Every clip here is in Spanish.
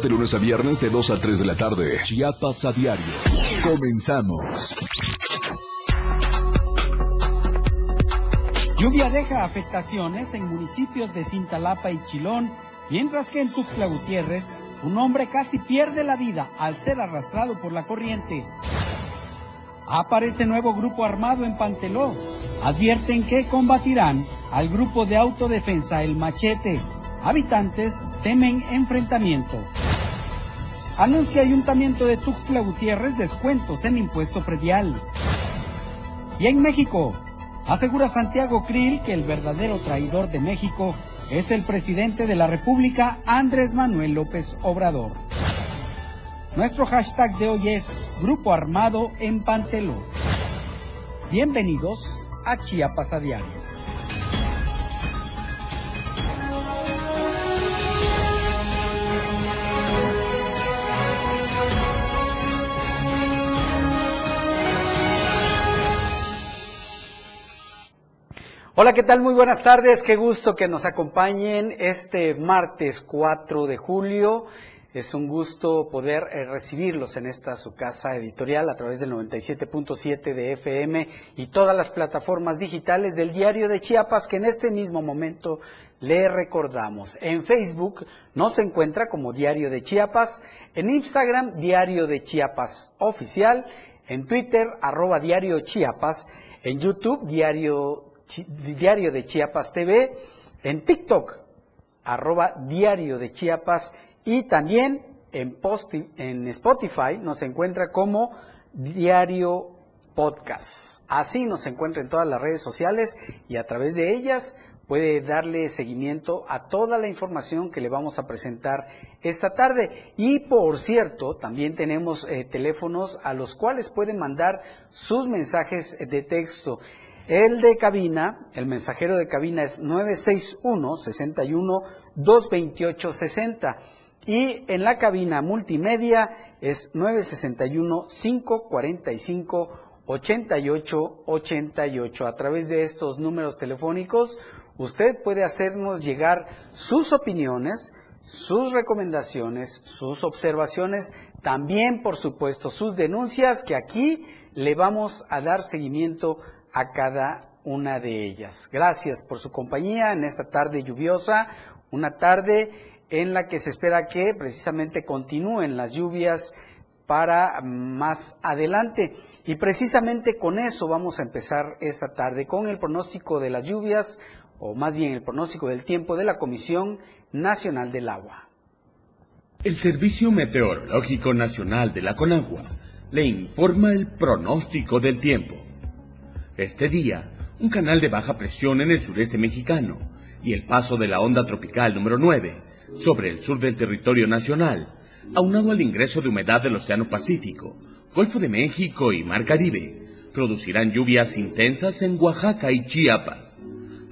De lunes a viernes de 2 a 3 de la tarde. Chiapas a diario. Comenzamos. Lluvia deja afectaciones en municipios de Cintalapa y Chilón, mientras que en Tuxtla Gutiérrez un hombre casi pierde la vida al ser arrastrado por la corriente. Aparece nuevo grupo armado en Panteló. Advierten que combatirán al grupo de autodefensa El Machete. Habitantes temen enfrentamiento. Anuncia Ayuntamiento de Tuxtla Gutiérrez descuentos en impuesto predial. Y en México, asegura Santiago Krill que el verdadero traidor de México es el presidente de la República, Andrés Manuel López Obrador. Nuestro hashtag de hoy es Grupo Armado en Panteló. Bienvenidos a Chiapas a Diario. Hola, ¿qué tal? Muy buenas tardes. Qué gusto que nos acompañen este martes 4 de julio. Es un gusto poder eh, recibirlos en esta su casa editorial a través del 97.7 de FM y todas las plataformas digitales del Diario de Chiapas que en este mismo momento le recordamos. En Facebook nos encuentra como Diario de Chiapas, en Instagram Diario de Chiapas Oficial, en Twitter arroba Diario Chiapas, en YouTube Diario Diario de Chiapas TV, en TikTok, arroba Diario de Chiapas y también en, Spotify nos encuentra como Diario Podcast. Así nos encuentra en todas las redes sociales y a través de ellas puede darle seguimiento a toda la información que le vamos a presentar esta tarde. Y por cierto, también tenemos eh, teléfonos a los cuales pueden mandar sus mensajes de texto. El de cabina, el mensajero de cabina es 961 61 228 60 y en la cabina multimedia es 961 545 88 88. A través de estos números telefónicos usted puede hacernos llegar sus opiniones, sus recomendaciones, sus observaciones, también por supuesto sus denuncias que aquí le vamos a dar seguimiento a cada una de ellas. Gracias por su compañía en esta tarde lluviosa, una tarde en la que se espera que precisamente continúen las lluvias para más adelante. Y precisamente con eso vamos a empezar esta tarde, con el pronóstico de las lluvias, o más bien el pronóstico del tiempo de la Comisión Nacional del Agua. El Servicio Meteorológico Nacional de la Conagua le informa el pronóstico del tiempo. Este día, un canal de baja presión en el sureste mexicano y el paso de la onda tropical número 9 sobre el sur del territorio nacional, aunado al ingreso de humedad del Océano Pacífico, Golfo de México y Mar Caribe, producirán lluvias intensas en Oaxaca y Chiapas,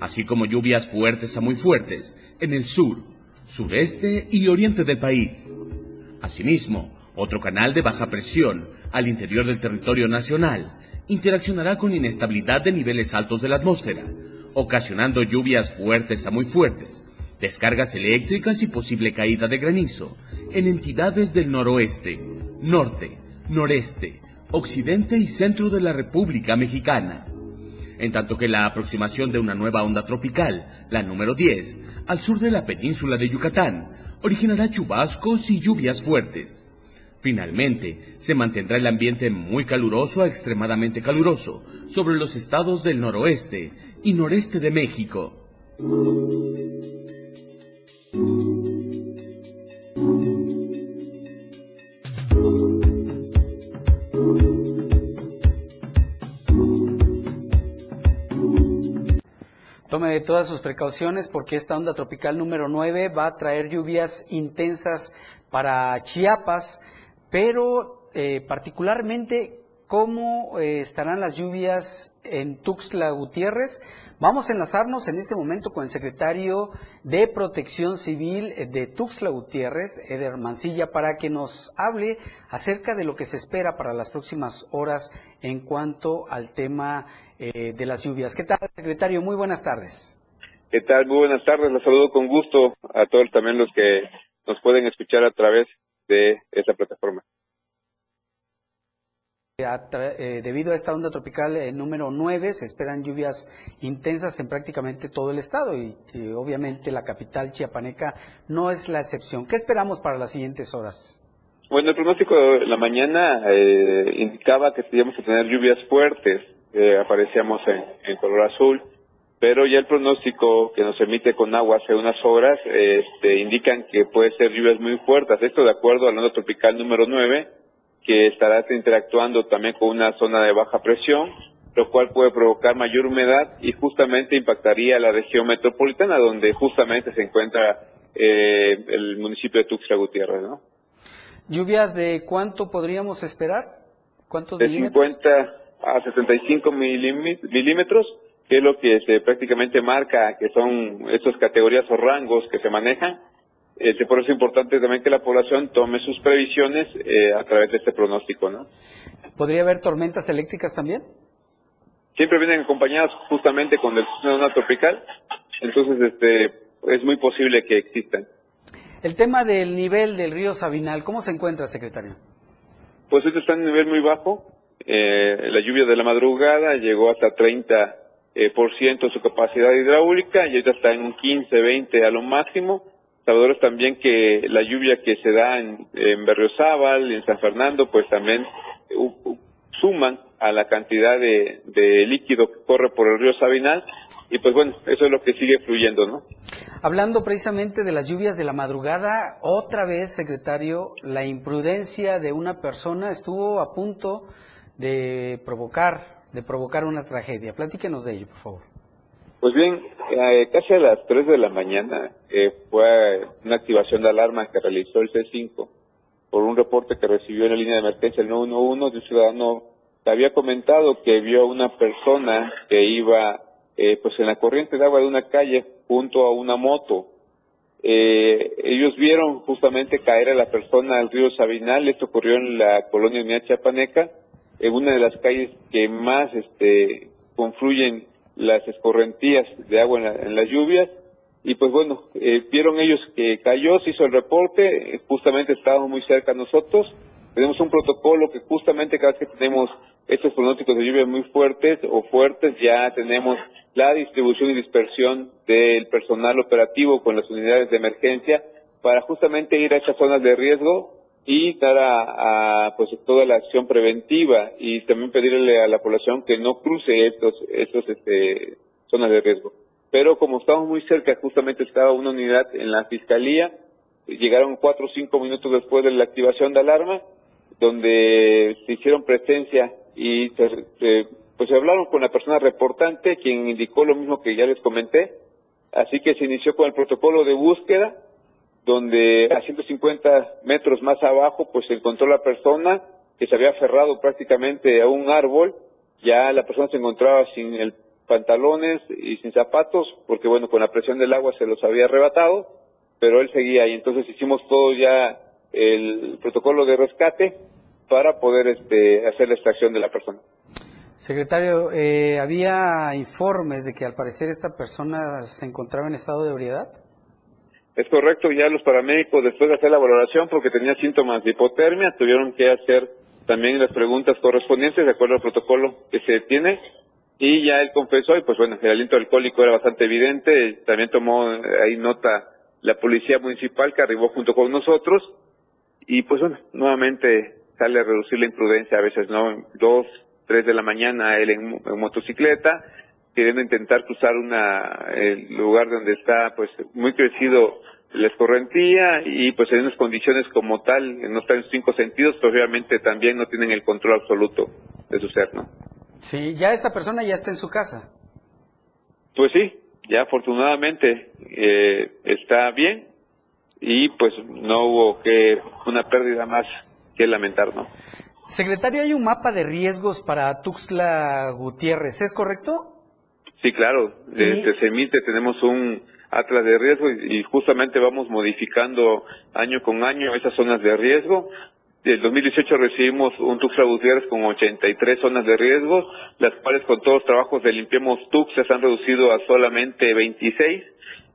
así como lluvias fuertes a muy fuertes en el sur, sureste y oriente del país. Asimismo, otro canal de baja presión al interior del territorio nacional interaccionará con inestabilidad de niveles altos de la atmósfera, ocasionando lluvias fuertes a muy fuertes, descargas eléctricas y posible caída de granizo en entidades del noroeste, norte, noreste, occidente y centro de la República Mexicana. En tanto que la aproximación de una nueva onda tropical, la número 10, al sur de la península de Yucatán, originará chubascos y lluvias fuertes. Finalmente, se mantendrá el ambiente muy caluroso a extremadamente caluroso sobre los estados del noroeste y noreste de México. Tome todas sus precauciones porque esta onda tropical número 9 va a traer lluvias intensas para Chiapas, pero eh, particularmente cómo eh, estarán las lluvias en Tuxtla Gutiérrez. Vamos a enlazarnos en este momento con el secretario de Protección Civil de Tuxtla Gutiérrez, Eder Mancilla, para que nos hable acerca de lo que se espera para las próximas horas en cuanto al tema eh, de las lluvias. ¿Qué tal, secretario? Muy buenas tardes. ¿Qué tal? Muy buenas tardes. Los saludo con gusto a todos también los que nos pueden escuchar a través de esa plataforma. Eh, debido a esta onda tropical eh, número 9, se esperan lluvias intensas en prácticamente todo el estado y, obviamente la capital chiapaneca no es la excepción. ¿Qué esperamos para las siguientes horas? Bueno, el pronóstico de la mañana eh, indicaba que teníamos que tener lluvias fuertes, aparecíamos en, color azul, pero ya el pronóstico que nos emite con agua hace unas horas este, indican que puede ser lluvias muy fuertes. Esto de acuerdo al onda tropical número 9 que estará interactuando también con una zona de baja presión, lo cual puede provocar mayor humedad y justamente impactaría la región metropolitana, donde justamente se encuentra eh, el municipio de Tuxtla Gutiérrez, ¿no? ¿Lluvias de cuánto podríamos esperar? ¿Cuántos de 50 a 65 milímetros, que es lo que se prácticamente marca que son estas categorías o rangos que se manejan este, por eso es importante también que la población tome sus previsiones eh, a través de este pronóstico, ¿no? ¿Podría haber tormentas eléctricas también? Siempre vienen acompañadas justamente con el sistema tropical, entonces este, es muy posible que existan. El tema del nivel del río Sabinal, ¿cómo se encuentra, secretario? Pues este está en un nivel muy bajo. Eh, la lluvia de la madrugada llegó hasta 30% eh, por ciento de su capacidad hidráulica y ahorita está en un 15, 20 a lo máximo sabedores también que la lluvia que se da en, en Berriozábal, en San Fernando, pues también suman a la cantidad de, líquido que corre por el río Sabinal y pues bueno, eso es lo que sigue fluyendo, ¿no? Hablando precisamente de las lluvias de la madrugada, otra vez, secretario, la imprudencia de una persona estuvo a punto de provocar, de provocar una tragedia. Platíquenos de ello, por favor. Pues bien, eh, casi a las 3 de la mañana eh, fue una activación de alarma que realizó el C5 por un reporte que recibió en la línea de emergencia el 911 de un ciudadano que había comentado que vio a una persona que iba eh, pues en la corriente de agua de una calle junto a una moto. ellos vieron justamente caer a la persona al río Sabinal, esto ocurrió en la colonia Unidad Chapaneca, en una de las calles que más este, confluyen las escorrentías de agua en, las lluvias. Y pues bueno, eh, vieron ellos que cayó, se hizo el reporte, justamente estábamos muy cerca nosotros, tenemos un protocolo que justamente cada vez que tenemos estos pronósticos de lluvia muy fuertes o fuertes, ya tenemos la distribución y dispersión del personal operativo con las unidades de emergencia para justamente ir a esas zonas de riesgo y dar a, pues toda la acción preventiva y también pedirle a la población que no cruce estos estos este zonas de riesgo. Pero como estamos muy cerca, justamente estaba una unidad en la fiscalía, llegaron cuatro o cinco minutos después de la activación de alarma, donde se hicieron presencia y se, pues se hablaron con la persona reportante, quien indicó lo mismo que ya les comenté, así que se inició con el protocolo de búsqueda donde a 150 metros más abajo pues se encontró la persona que se había aferrado prácticamente a un árbol, ya la persona se encontraba sin el pantalones y sin zapatos, porque bueno, con la presión del agua se los había arrebatado, pero él seguía y entonces hicimos todo ya el protocolo de rescate para poder este, hacer la extracción de la persona. Secretario, eh, ¿había informes de que al parecer esta persona se encontraba en estado de ebriedad? Es correcto, ya los paramédicos después de hacer la valoración porque tenía síntomas de hipotermia tuvieron que hacer también las preguntas correspondientes de acuerdo al protocolo que se tiene y ya él confesó y pues bueno, el aliento alcohólico era bastante evidente, también tomó ahí nota la policía municipal que arribó junto con nosotros y pues bueno, nuevamente sale a reducir la imprudencia a veces, ¿no? Dos, tres de la mañana él en, en motocicleta, queriendo intentar cruzar una el lugar donde está pues muy crecido la escorrentía y pues en unas condiciones como tal, no están en sus cinco sentidos, pues obviamente también no tienen el control absoluto de su ser, ¿no? Sí, ya esta persona ya está en su casa. Pues sí, ya afortunadamente eh, está bien y pues no hubo que una pérdida más que lamentar, ¿no? Secretario, hay un mapa de riesgos para Tuxtla Gutiérrez, ¿es correcto? Sí, claro. Desde CEMITE tenemos un atlas de riesgo y, justamente vamos modificando año con año esas zonas de riesgo. En 2018 recibimos un Tuxtla Gutiérrez con 83 zonas de riesgo, las cuales con todos los trabajos de Limpiemos Tux se han reducido a solamente 26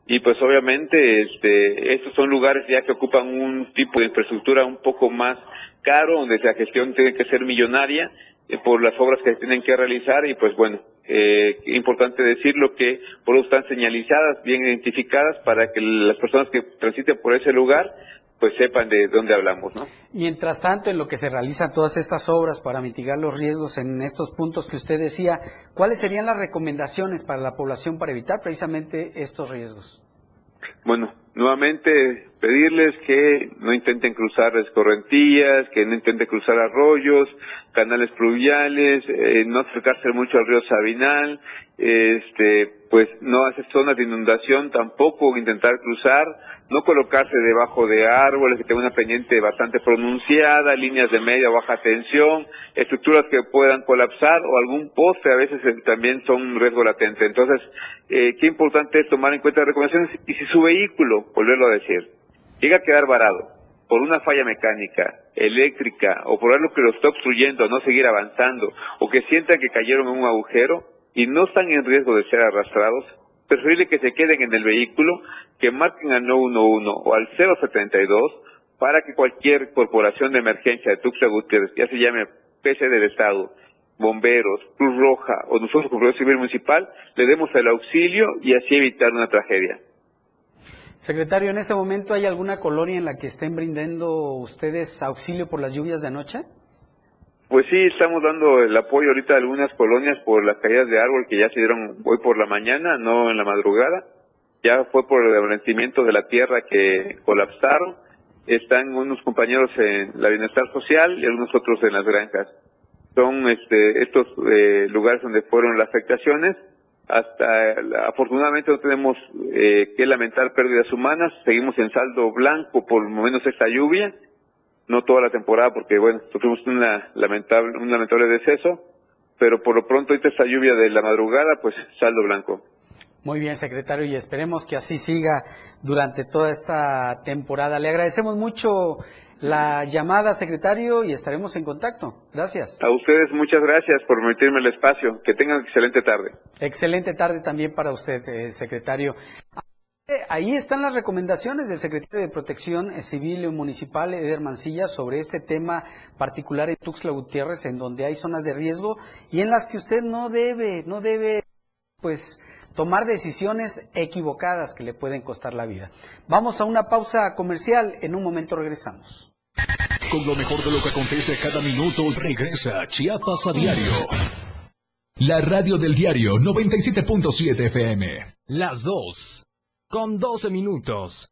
y pues obviamente este, estos son lugares ya que ocupan un tipo de infraestructura un poco más caro, donde la gestión tiene que ser millonaria eh, por las obras que tienen que realizar y pues bueno, eh, importante decirlo que por eso están señalizadas, bien identificadas para que las personas que transiten por ese lugar pues sepan de dónde hablamos, ¿no? Mientras tanto, en lo que se realizan todas estas obras para mitigar los riesgos en estos puntos que usted decía, ¿cuáles serían las recomendaciones para la población para evitar precisamente estos riesgos? Bueno, nuevamente pedirles que no intenten cruzar escorrentías, que no intenten cruzar arroyos, canales pluviales, eh, no acercarse mucho al río Sabinal, este, pues no hacer zonas de inundación tampoco, intentar cruzar, no colocarse debajo de árboles que tengan una pendiente bastante pronunciada, líneas de media o baja tensión, estructuras que puedan colapsar o algún poste a veces eh, también son un riesgo latente. Entonces, eh, qué importante es tomar en cuenta las recomendaciones y si su vehículo, volverlo a decir, llega a quedar varado por una falla mecánica, eléctrica o por algo que lo está obstruyendo no seguir avanzando o que sientan que cayeron en un agujero y no están en riesgo de ser arrastrados, preferible que se queden en el vehículo, que marquen al 911 o al 072 para que cualquier corporación de emergencia de Tuxtla Gutiérrez, ya se llame PC del Estado, bomberos, Cruz Roja o nosotros como Civil Municipal, le demos el auxilio y así evitar una tragedia. Secretario, ¿en ese momento hay alguna colonia en la que estén brindando ustedes auxilio por las lluvias de anoche? Pues sí, estamos dando el apoyo ahorita a algunas colonias por las caídas de árbol que ya se dieron hoy por la mañana, no en la madrugada. Ya fue por el derretimiento de la tierra que colapsaron. Están unos compañeros en la bienestar social y algunos otros en las granjas. Son este, estos eh, lugares donde fueron las afectaciones. Hasta afortunadamente no tenemos eh, que lamentar pérdidas humanas. Seguimos en saldo blanco por lo menos esta lluvia no toda la temporada porque bueno, tuvimos una lamentable, un lamentable deceso, pero por lo pronto ahorita esta lluvia de la madrugada, pues saldo blanco. Muy bien, secretario, y esperemos que así siga durante toda esta temporada. Le agradecemos mucho la llamada, secretario, y estaremos en contacto. Gracias. A ustedes muchas gracias por permitirme el espacio. Que tengan excelente tarde. Excelente tarde también para usted, eh, secretario. Ahí están las recomendaciones del secretario de Protección Civil y Municipal, Eder Mancilla, sobre este tema particular en Tuxtla Gutiérrez, en donde hay zonas de riesgo y en las que usted no debe, no debe, pues, tomar decisiones equivocadas que le pueden costar la vida. Vamos a una pausa comercial, en un momento regresamos. Con lo mejor de lo que acontece cada minuto, regresa Chiapas a diario. La radio del diario 97.7 FM. Las dos con 12 minutos.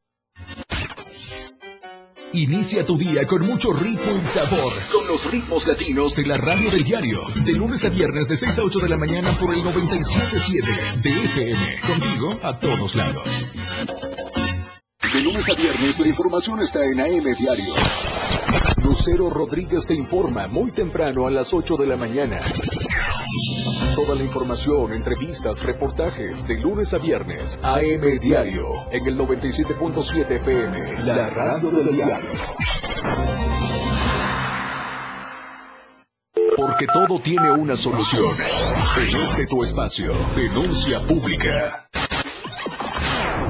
Inicia tu día con mucho ritmo y sabor. Con los ritmos latinos de la radio del diario. De lunes a viernes de 6 a 8 de la mañana por el 97.7 de FM. Contigo a todos lados. De lunes a viernes la información está en AM Diario. Lucero Rodríguez te informa muy temprano a las 8 de la mañana. Toda la información, entrevistas, reportajes de lunes a viernes. AM Diario en el 97.7 FM. La radio del diario. Porque todo tiene una solución. En este tu espacio. Denuncia pública.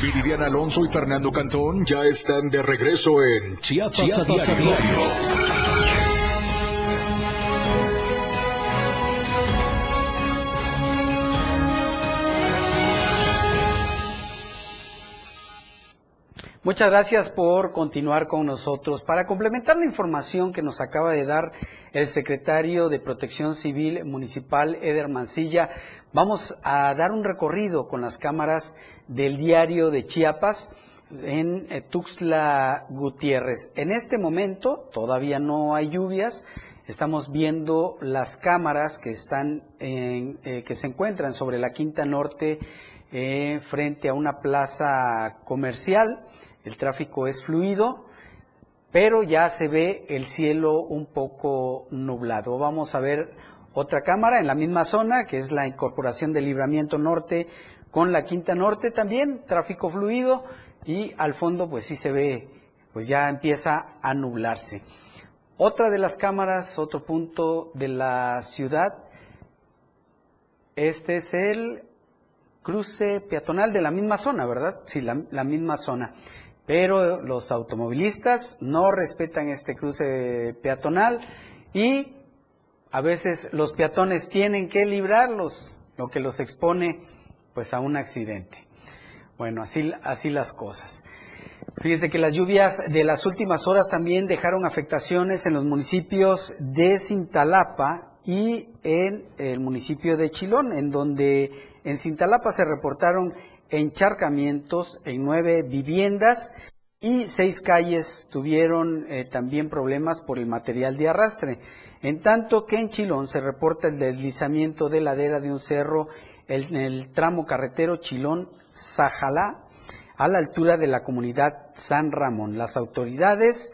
Viridiana Alonso y Fernando Cantón ya están de regreso en Chiapas, Chiapas a a diario. Muchas gracias por continuar con nosotros. Para complementar la información que nos acaba de dar el secretario de Protección Civil Municipal, Eder Mancilla, vamos a dar un recorrido con las cámaras del diario de Chiapas en eh, Tuxtla Gutiérrez. En este momento todavía no hay lluvias. Estamos viendo las cámaras que están en- eh, que se encuentran sobre la Quinta Norte eh, frente a una plaza comercial. El tráfico es fluido, pero ya se ve el cielo un poco nublado. Vamos a ver otra cámara en la misma zona, que es la incorporación del libramiento norte con la Quinta Norte también, tráfico fluido y al fondo pues sí se ve, pues ya empieza a nublarse. Otra de las cámaras, otro punto de la ciudad, este es el cruce peatonal de la misma zona, ¿verdad? Sí, la, misma zona. Pero los automovilistas no respetan este cruce peatonal y a veces los peatones tienen que librarlos, lo que los expone pues a un accidente. Bueno, así, así las cosas. Fíjense que las lluvias de las últimas horas también dejaron afectaciones en los municipios de Cintalapa y en el municipio de Chilón, en donde en Cintalapa se reportaron encharcamientos en nueve viviendas y seis calles tuvieron eh, también problemas por el material de arrastre. En tanto que en Chilón se reporta el deslizamiento de ladera de un cerro en el tramo carretero Chilón-Sajalá a la altura de la comunidad San Ramón. Las autoridades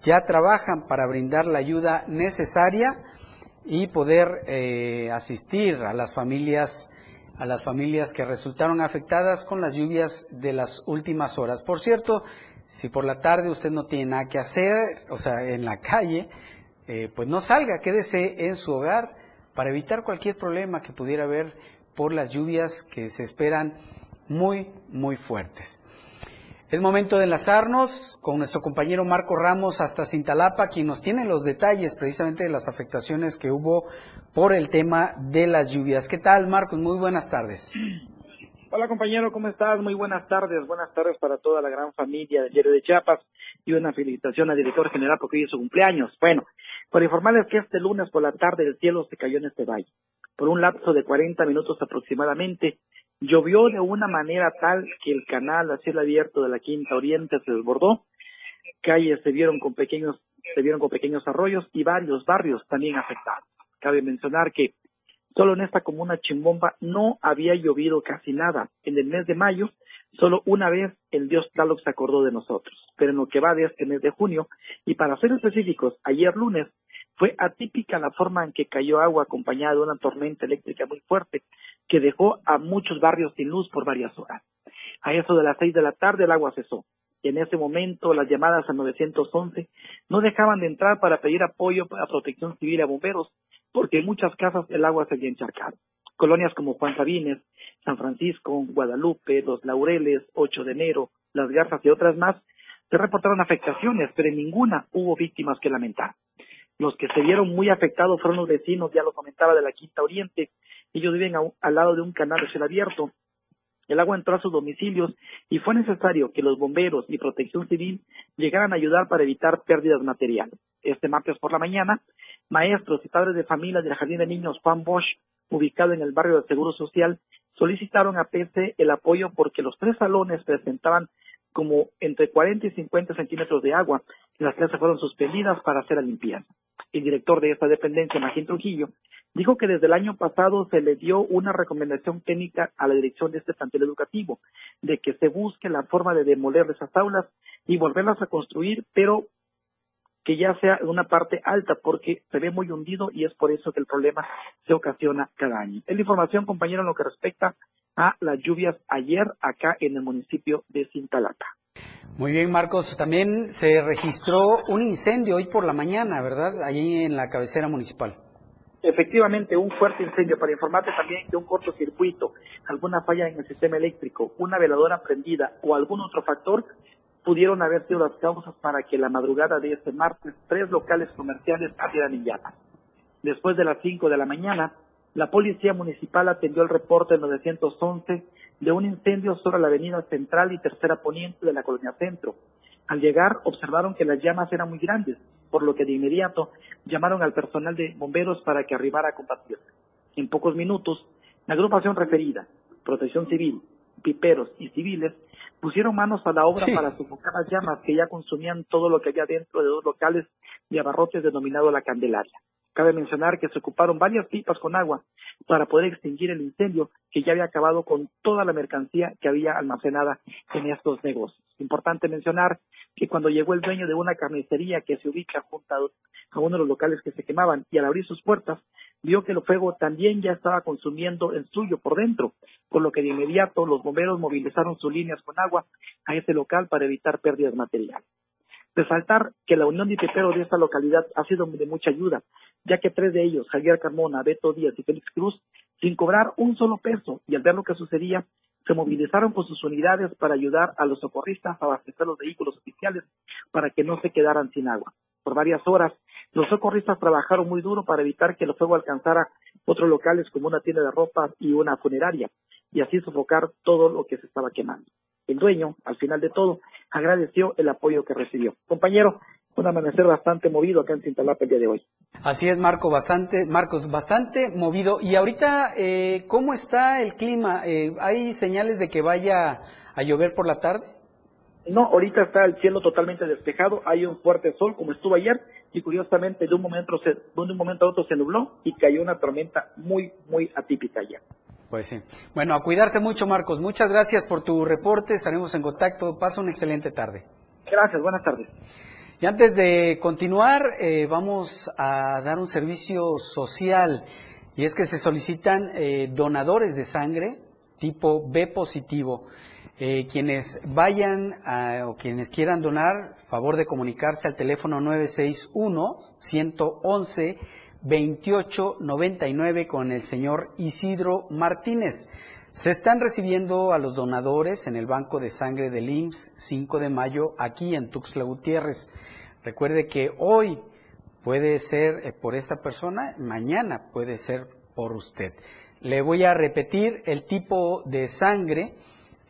ya trabajan para brindar la ayuda necesaria y poder eh, asistir a las familias a las familias que resultaron afectadas con las lluvias de las últimas horas. Por cierto, si por la tarde usted no tiene nada que hacer, o sea, en la calle, eh, pues no salga, quédese en su hogar para evitar cualquier problema que pudiera haber por las lluvias que se esperan muy, muy fuertes. Es momento de enlazarnos con nuestro compañero Marco Ramos hasta Cintalapa, quien nos tiene los detalles precisamente de las afectaciones que hubo por el tema de las lluvias. ¿Qué tal, Marcos? Muy buenas tardes. Hola compañero, ¿cómo estás? Muy buenas tardes, buenas tardes para toda la gran familia del Diario de Chiapas y una felicitación al director general porque hoy es su cumpleaños. Bueno, por informarles que este lunes por la tarde el cielo se cayó en este valle. Por un lapso de 40 minutos aproximadamente, llovió de una manera tal que el canal a cielo abierto de la Quinta Oriente se desbordó, calles se vieron con pequeños, se vieron con pequeños arroyos y varios barrios también afectados. Cabe mencionar que Solo en esta comuna Chimbomba no había llovido casi nada. En el mes de mayo, solo una vez el dios Tlaloc se acordó de nosotros. Pero en lo que va de este mes de junio, y para ser específicos, ayer lunes, fue atípica la forma en que cayó agua acompañada de una tormenta eléctrica muy fuerte que dejó a muchos barrios sin luz por varias horas. A eso de las seis de la tarde el agua cesó. Y en ese momento las llamadas al 911 no dejaban de entrar para pedir apoyo a protección civil y a bomberos, porque en muchas casas el agua se había encharcado. Colonias como Juan Sabines, San Francisco, Guadalupe, Los Laureles, 8 de enero, Las Garzas y otras más, se reportaron afectaciones, pero en ninguna hubo víctimas que lamentar. Los que se vieron muy afectados fueron los vecinos, ya lo comentaba, de la Quinta Oriente. Ellos viven un- al lado de un canal de cielo abierto. El agua entró a sus domicilios y fue necesario que los bomberos y protección civil llegaran a ayudar para evitar pérdidas materiales. Este martes por la mañana, maestros y padres de familia del Jardín de Niños Juan Bosch ubicado en el barrio del Seguro Social, solicitaron a PC el apoyo porque los tres salones presentaban como entre 40 y 50 centímetros de agua las clases fueron suspendidas para hacer la limpieza. El director de esta dependencia, Magín Trujillo, dijo que desde el año pasado se le dio una recomendación técnica a la dirección de este plantel educativo de que se busque la forma de demoler esas aulas y volverlas a construir, pero que ya sea en una parte alta porque se ve muy hundido y es por eso que el problema se ocasiona cada año. Es la información, compañero, en lo que respecta a las lluvias ayer acá en el municipio de Cintalata. Muy bien, Marcos. También se registró un incendio hoy por la mañana, ¿verdad? Allí en la cabecera municipal. Efectivamente, un fuerte incendio. Para informarte también de un cortocircuito, alguna falla en el sistema eléctrico, una veladora prendida o algún otro factor pudieron haber sido las causas para que la madrugada de este martes tres locales comerciales ardieran en llamas. Después de las 5 de la mañana, la Policía Municipal atendió el reporte 911 de un incendio sobre la avenida central y tercera poniente de la colonia centro. Al llegar observaron que las llamas eran muy grandes, por lo que de inmediato llamaron al personal de bomberos para que arribara a combatir. En pocos minutos, la agrupación referida, Protección Civil, piperos y civiles pusieron manos a la obra para sofocar las llamas que ya consumían todo lo que había dentro de dos locales de abarrotes denominado La Candelaria. Cabe mencionar que se ocuparon varias pipas con agua para poder extinguir el incendio que ya había acabado con toda la mercancía que había almacenada en estos negocios. Importante mencionar que cuando llegó el dueño de una carnicería que se ubica junto a uno de los locales que se quemaban y al abrir sus puertas vio que el fuego también ya estaba consumiendo el suyo por dentro, por lo que de inmediato los bomberos movilizaron sus líneas con agua a ese local para evitar pérdidas materiales. Resaltar que la unión de piperos de esta localidad ha sido de mucha ayuda, ya que tres de ellos, Javier Carmona, Beto Díaz y Félix Cruz, sin cobrar un solo peso y al ver lo que sucedía, se movilizaron con sus unidades para ayudar a los socorristas a abastecer los vehículos oficiales para que no se quedaran sin agua. Por varias horas, los socorristas trabajaron muy duro para evitar que el fuego alcanzara otros locales como una tienda de ropa y una funeraria, y así sofocar todo lo que se estaba quemando. El dueño, al final de todo, agradeció el apoyo que recibió. Compañero, un amanecer bastante movido acá en Cintalapa el día de hoy. Así es, Marco, bastante, Marcos, bastante movido. Y ahorita, eh, ¿cómo está el clima? Eh, ¿Hay señales de que vaya a llover por la tarde? No, ahorita está el cielo totalmente despejado, hay un fuerte sol como estuvo ayer y curiosamente de un momento, se, de un momento a otro se nubló y cayó una tormenta muy, muy atípica ayer. Pues sí. Bueno, a cuidarse mucho, Marcos. Muchas gracias por tu reporte. Estaremos en contacto. Pasa una excelente tarde. Gracias, buenas tardes. Y antes de continuar, eh, vamos a dar un servicio social. Y es que se solicitan eh, donadores de sangre tipo B positivo. Eh, quienes vayan o quienes quieran donar, favor de comunicarse al teléfono 961 111 2899 con el señor Isidro Martínez. Se están recibiendo a los donadores en el Banco de Sangre del IMSS 5 de mayo aquí en Tuxtla Gutiérrez. Recuerde que hoy puede ser eh, por esta persona, mañana puede ser por usted. Le voy a repetir el tipo de sangre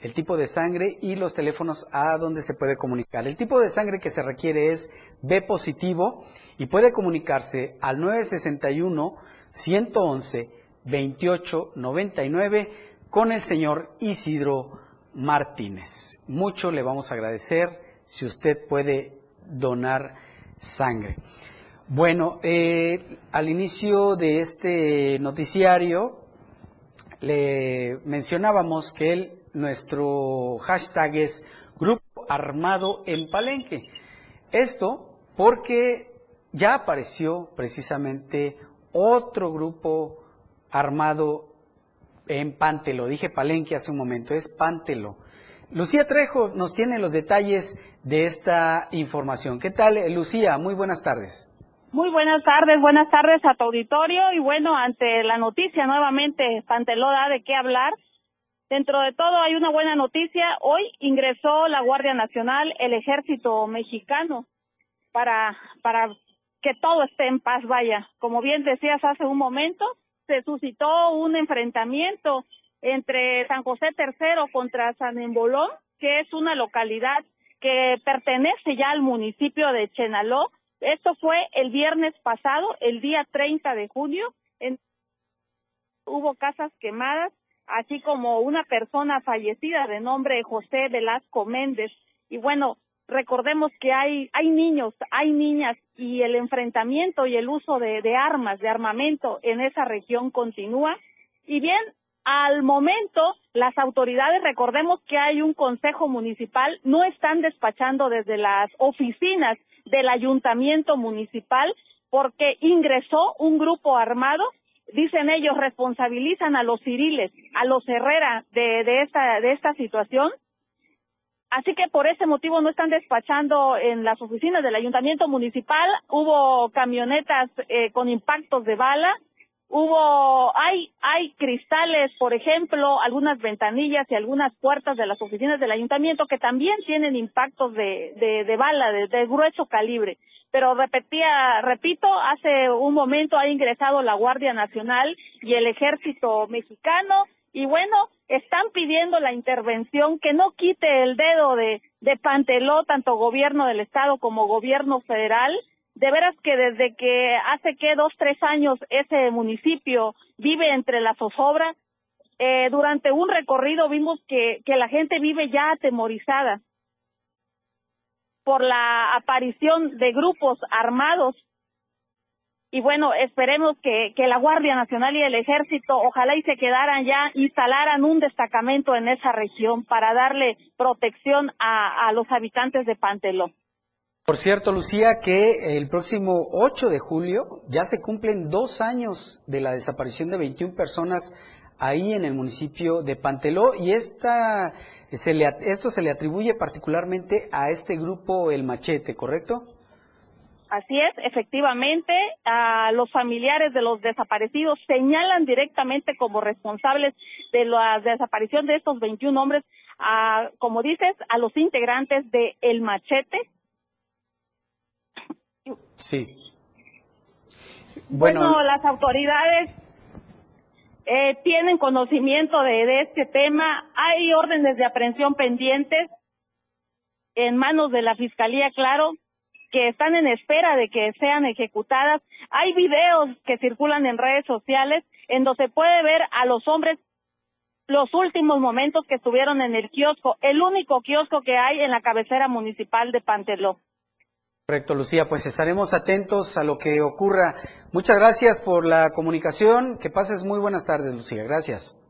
el tipo de sangre y los teléfonos a donde se puede comunicar. El tipo de sangre que se requiere es B positivo y puede comunicarse al 961 111 2899 con el señor Isidro Martínez. Mucho le vamos a agradecer si usted puede donar sangre. Bueno, eh, al inicio de este noticiario le mencionábamos que él nuestro hashtag es Grupo Armado en Palenque. Esto porque ya apareció precisamente otro grupo armado en Pantelo. Dije Palenque hace un momento, es Pantelo. Lucía Trejo nos tiene los detalles de esta información. ¿Qué tal, Lucía? Muy buenas tardes. Muy buenas tardes, buenas tardes a tu auditorio y bueno, ante la noticia nuevamente, Pantelo da de qué hablar Dentro de todo hay una buena noticia. Hoy ingresó la Guardia Nacional, el Ejército Mexicano, para, que todo esté en paz, vaya. Como bien decías hace un momento, se suscitó un enfrentamiento entre San José III contra San Embolón, que es una localidad que pertenece ya al municipio de Chenaló. Esto fue el viernes pasado, el día 30 de junio, hubo casas quemadas, así como una persona fallecida de nombre José Velasco Méndez. Y bueno, recordemos que hay, hay niños, hay niñas y el enfrentamiento y el uso de, de armas, de armamento en esa región continúa. Y bien, al momento, las autoridades, recordemos que hay un consejo municipal, no están despachando desde las oficinas del ayuntamiento municipal porque ingresó un grupo armado, dicen ellos, responsabilizan a los civiles, a los Herrera de, de, esta, de esta situación. Así que por ese motivo no están despachando en las oficinas del ayuntamiento municipal. Hubo camionetas eh, con impactos de bala, Hubo, hay, hay cristales, por ejemplo, algunas ventanillas y algunas puertas de las oficinas del ayuntamiento que también tienen impactos de, de, de bala, de, de grueso calibre. Pero repetía, repito, hace un momento ha ingresado la Guardia Nacional y el Ejército Mexicano y bueno, están pidiendo la intervención que no quite el dedo de, de Panteló, tanto gobierno del Estado como gobierno federal, de veras que desde que hace que dos, tres años ese municipio vive entre la zozobra, eh, durante un recorrido vimos que, que la gente vive ya atemorizada por la aparición de grupos armados. Y bueno, esperemos que, que la Guardia Nacional y el Ejército ojalá y se quedaran ya, instalaran un destacamento en esa región para darle protección a, a los habitantes de Panteló. Por cierto, Lucía, que el próximo 8 de julio ya se cumplen dos años de la desaparición de 21 personas ahí en el municipio de Panteló y esta, se le, esto se le atribuye particularmente a este grupo El Machete, ¿correcto? Así es, efectivamente, a los familiares de los desaparecidos señalan directamente como responsables de la desaparición de estos 21 hombres, a, como dices, a los integrantes de El Machete, Sí. Bueno, las autoridades eh, tienen conocimiento de, de, este tema. Hay órdenes de aprehensión pendientes en manos de la Fiscalía, claro, que están en espera de que sean ejecutadas. Hay videos que circulan en redes sociales en donde se puede ver a los hombres los últimos momentos que estuvieron en el kiosco, el único kiosco que hay en la cabecera municipal de Panteló. Correcto, Lucía, pues estaremos atentos a lo que ocurra. Muchas gracias por la comunicación. Que pases muy buenas tardes, Lucía. Gracias.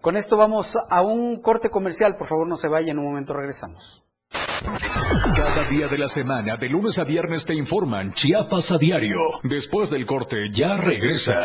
Con esto vamos a un corte comercial. Por favor, no se vaya. En un momento regresamos. Cada día de la semana, de lunes a viernes, te informan Chiapas a diario. Después del corte, ya regresa.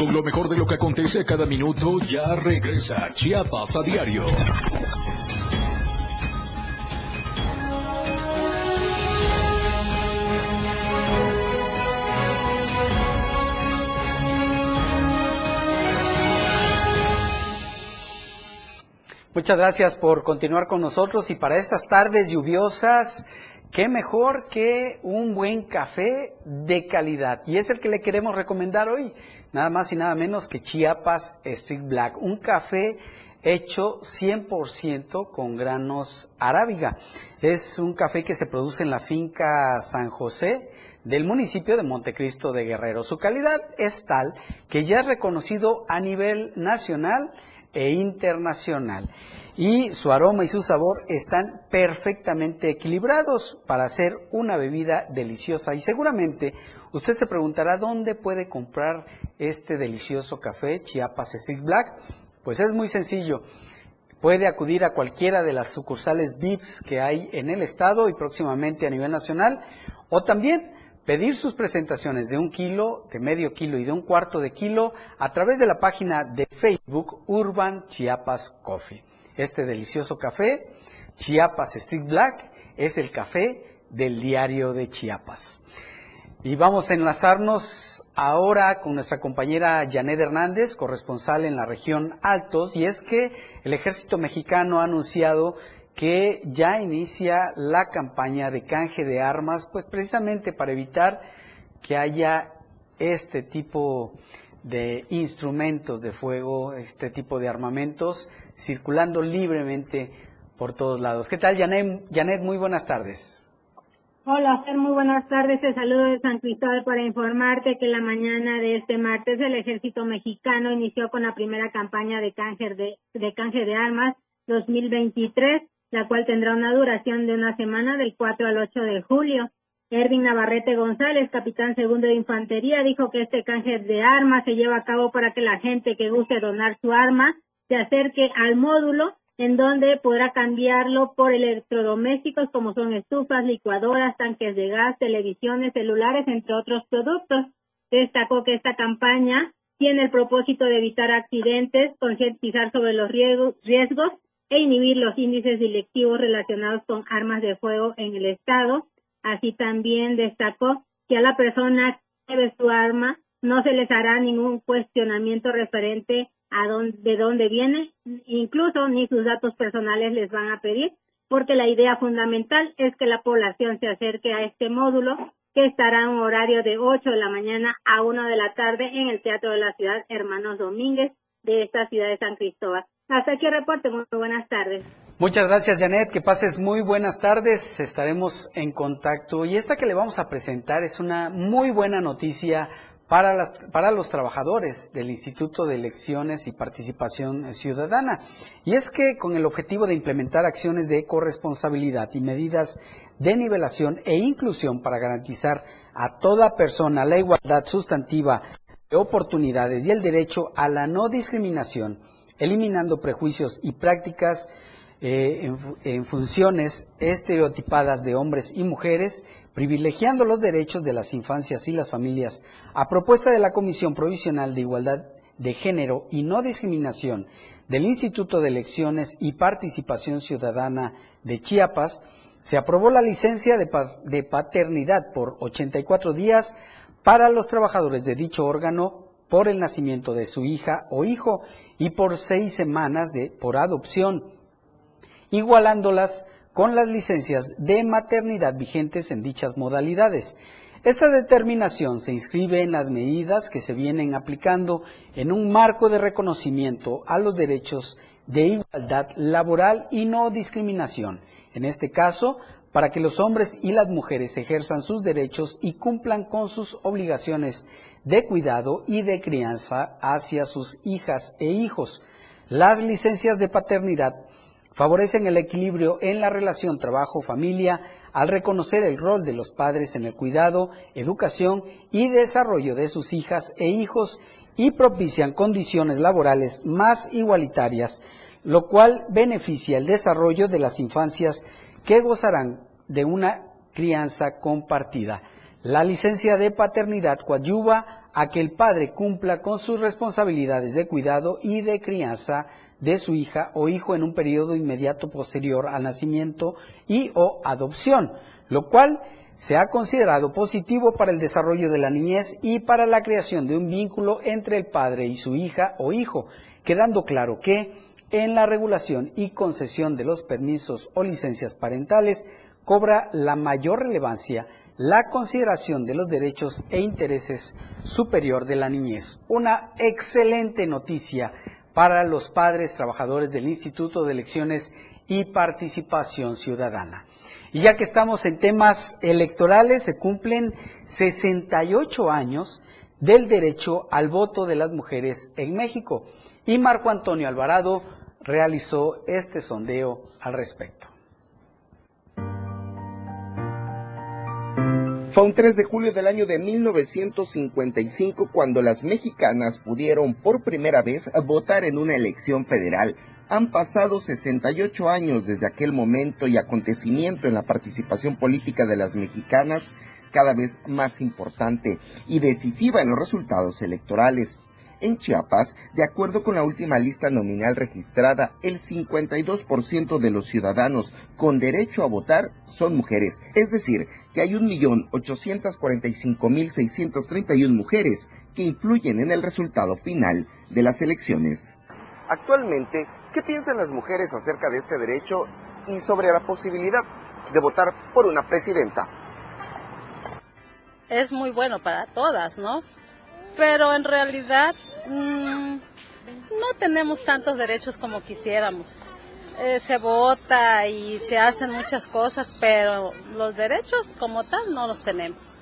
Con lo mejor de lo que acontece a cada minuto, ya regresa Chiapas a diario. Muchas gracias por continuar con nosotros y para estas tardes lluviosas, qué mejor que un buen café de calidad. Y es el que le queremos recomendar hoy, nada más y nada menos que Chiapas Street Black, un café hecho 100% con granos arábiga. Es un café que se produce en la finca San José del municipio de Montecristo de Guerrero. Su calidad es tal que ya es reconocido a nivel nacional e internacional. Y su aroma y su sabor están perfectamente equilibrados para hacer una bebida deliciosa. Y seguramente usted se preguntará dónde puede comprar este delicioso café Chiapas Street Black. Pues es muy sencillo. Puede acudir a cualquiera de las sucursales VIPs que hay en el estado y próximamente a nivel nacional. O también pedir sus presentaciones de un kilo, de medio kilo y de un cuarto de kilo a través de la página de Facebook Urban Chiapas Coffee. Este delicioso café, Chiapas Street Black, es el café del diario de Chiapas. Y vamos a enlazarnos ahora con nuestra compañera Janet Hernández, corresponsal en la región Altos, y es que el ejército mexicano ha anunciado que ya inicia la campaña de canje de armas, pues precisamente para evitar que haya este tipo de instrumentos de fuego, este tipo de armamentos circulando libremente por todos lados. ¿Qué tal, Janet? Janet muy buenas tardes. Hola, Fer, muy buenas tardes. Te saludo de San Cristóbal para informarte que la mañana de este martes el ejército mexicano inició con la primera campaña de canje de, de, canje de armas 2023 la cual tendrá una duración de una semana del 4 al 8 de julio. Ervin Navarrete González, capitán segundo de infantería, dijo que este canje de armas se lleva a cabo para que la gente que guste donar su arma se acerque al módulo en donde podrá cambiarlo por electrodomésticos como son estufas, licuadoras, tanques de gas, televisiones, celulares, entre otros productos. Destacó que esta campaña tiene el propósito de evitar accidentes, concientizar sobre los riesgos, riesgos e inhibir los índices delictivos relacionados con armas de fuego en el Estado. Así también destacó que a la persona que lleve su arma no se les hará ningún cuestionamiento referente a dónde, de dónde viene, incluso ni sus datos personales les van a pedir, porque la idea fundamental es que la población se acerque a este módulo que estará en un horario de 8 de la mañana a 1 de la tarde en el Teatro de la Ciudad Hermanos Domínguez de esta ciudad de San Cristóbal. Hasta aquí el reporte. Muy buenas tardes. Muchas gracias, Janet. Que pases muy buenas tardes. Estaremos en contacto. Y esta que le vamos a presentar es una muy buena noticia para, las, para los trabajadores del Instituto de Elecciones y Participación Ciudadana. Y es que con el objetivo de implementar acciones de corresponsabilidad y medidas de nivelación e inclusión para garantizar a toda persona la igualdad sustantiva de oportunidades y el derecho a la no discriminación, eliminando prejuicios y prácticas eh, en, funciones estereotipadas de hombres y mujeres, privilegiando los derechos de las infancias y las familias. A propuesta de la Comisión Provisional de Igualdad de Género y No Discriminación del Instituto de Elecciones y Participación Ciudadana de Chiapas, se aprobó la licencia de, pa de paternidad por 84 días para los trabajadores de dicho órgano por el nacimiento de su hija o hijo y por seis semanas de, por adopción, igualándolas con las licencias de maternidad vigentes en dichas modalidades. Esta determinación se inscribe en las medidas que se vienen aplicando en un marco de reconocimiento a los derechos de igualdad laboral y no discriminación. En este caso, para que los hombres y las mujeres ejerzan sus derechos y cumplan con sus obligaciones de cuidado y de crianza hacia sus hijas e hijos. Las licencias de paternidad favorecen el equilibrio en la relación trabajo-familia al reconocer el rol de los padres en el cuidado, educación y desarrollo de sus hijas e hijos y propician condiciones laborales más igualitarias, lo cual beneficia el desarrollo de las infancias que gozarán de una crianza compartida. La licencia de paternidad coadyuva a que el padre cumpla con sus responsabilidades de cuidado y de crianza de su hija o hijo en un periodo inmediato posterior al nacimiento y o adopción, lo cual se ha considerado positivo para el desarrollo de la niñez y para la creación de un vínculo entre el padre y su hija o hijo, quedando claro que en la regulación y concesión de los permisos o licencias parentales cobra la mayor relevancia la consideración de los derechos e intereses superior de la niñez. Una excelente noticia para los padres trabajadores del Instituto de Elecciones y Participación Ciudadana. Y ya que estamos en temas electorales, se cumplen 68 años del derecho al voto de las mujeres en México. Y Marco Antonio Alvarado realizó este sondeo al respecto. Fue un 3 de julio del año de 1955 cuando las mexicanas pudieron por primera vez votar en una elección federal. Han pasado 68 años desde aquel momento y acontecimiento en la participación política de las mexicanas cada vez más importante y decisiva en los resultados electorales. En Chiapas, de acuerdo con la última lista nominal registrada, el 52% de los ciudadanos con derecho a votar son mujeres, es decir, que hay 1.845.631 mujeres que influyen en el resultado final de las elecciones. Actualmente, ¿qué piensan las mujeres acerca de este derecho y sobre la posibilidad de votar por una presidenta? Es muy bueno para todas, ¿no? Pero en realidad Mm, no tenemos tantos derechos como quisiéramos. Eh, se vota y se hacen muchas cosas, pero los derechos como tal no los tenemos.